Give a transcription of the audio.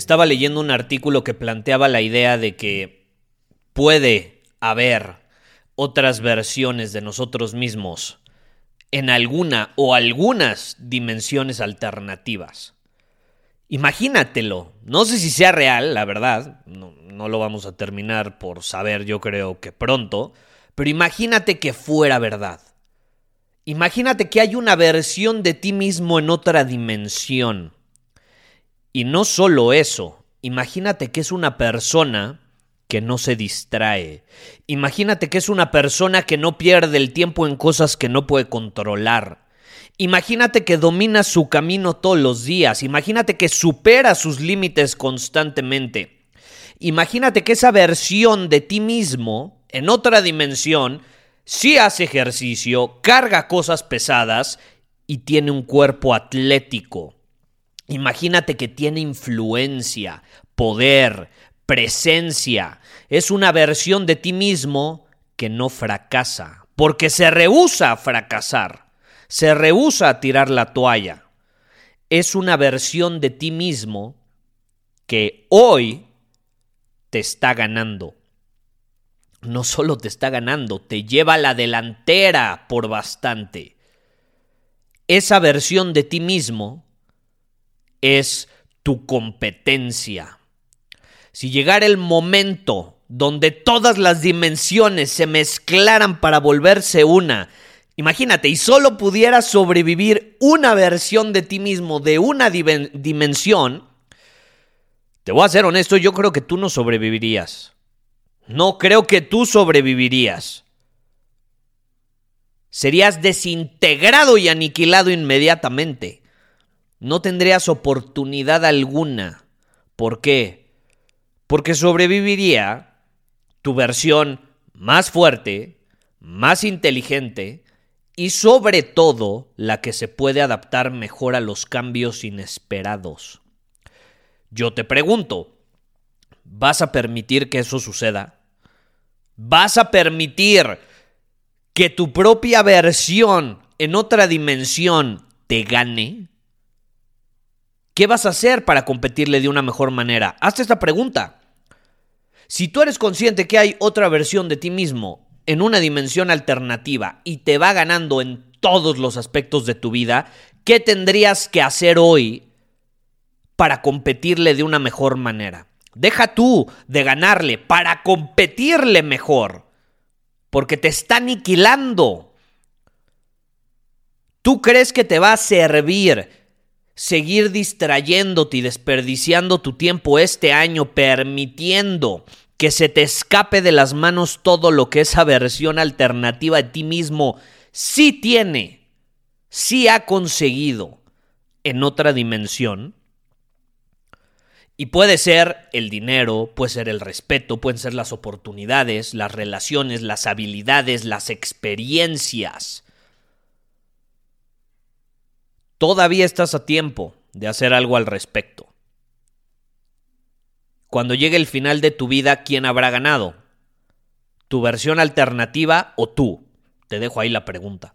Estaba leyendo un artículo que planteaba la idea de que puede haber otras versiones de nosotros mismos en alguna o algunas dimensiones alternativas. Imagínatelo. No sé si sea real, la verdad. No, no, lo vamos a terminar por saber, yo creo que pronto. Pero imagínate que fuera verdad. Imagínate que hay una versión de ti mismo en otra dimensión. Y no solo eso, imagínate que es una persona que no se distrae. Imagínate que es una persona que no pierde el tiempo en cosas que no puede controlar. Imagínate que domina su camino todos los días. Imagínate que supera sus límites constantemente. Imagínate que esa versión de ti mismo, en otra dimensión, sí hace ejercicio, carga cosas pesadas y tiene un cuerpo atlético. Imagínate que tiene influencia, poder, presencia. Es una versión de ti mismo que no fracasa, porque se rehúsa a fracasar, se rehúsa a tirar la toalla. Es una versión de ti mismo que hoy te está ganando. No solo te está ganando, te lleva a la delantera por bastante. Esa versión de ti mismo es tu competencia. Si llegara el momento donde todas las dimensiones se mezclaran para volverse una, imagínate, y solo pudieras sobrevivir una versión de ti mismo de una dimensión, te voy a ser honesto, yo creo que tú no sobrevivirías. No creo que tú sobrevivirías. Serías desintegrado y aniquilado inmediatamente no tendrías oportunidad alguna. ¿Por qué? Porque sobreviviría tu versión más fuerte, más inteligente y sobre todo la que se puede adaptar mejor a los cambios inesperados. Yo te pregunto, ¿vas a permitir que eso suceda? ¿Vas a permitir que tu propia versión en otra dimensión te gane? ¿Qué vas a hacer para competirle de una mejor manera? Hazte esta pregunta. Si tú eres consciente que hay otra versión de ti mismo en una dimensión alternativa y te va ganando en todos los aspectos de tu vida, ¿qué tendrías que hacer hoy para competirle de una mejor manera? Deja tú de ganarle para competirle mejor, porque te está aniquilando. ¿Tú crees que te va a servir seguir distrayéndote y desperdiciando tu tiempo este año permitiendo que se te escape de las manos todo lo que esa versión alternativa de ti mismo sí tiene, sí ha conseguido en otra dimensión. Y puede ser el dinero, puede ser el respeto, pueden ser las oportunidades, las relaciones, las habilidades, las experiencias Todavía estás a tiempo de hacer algo al respecto. Cuando llegue el final de tu vida, ¿quién habrá ganado? ¿Tu versión alternativa o tú? Te dejo ahí la pregunta.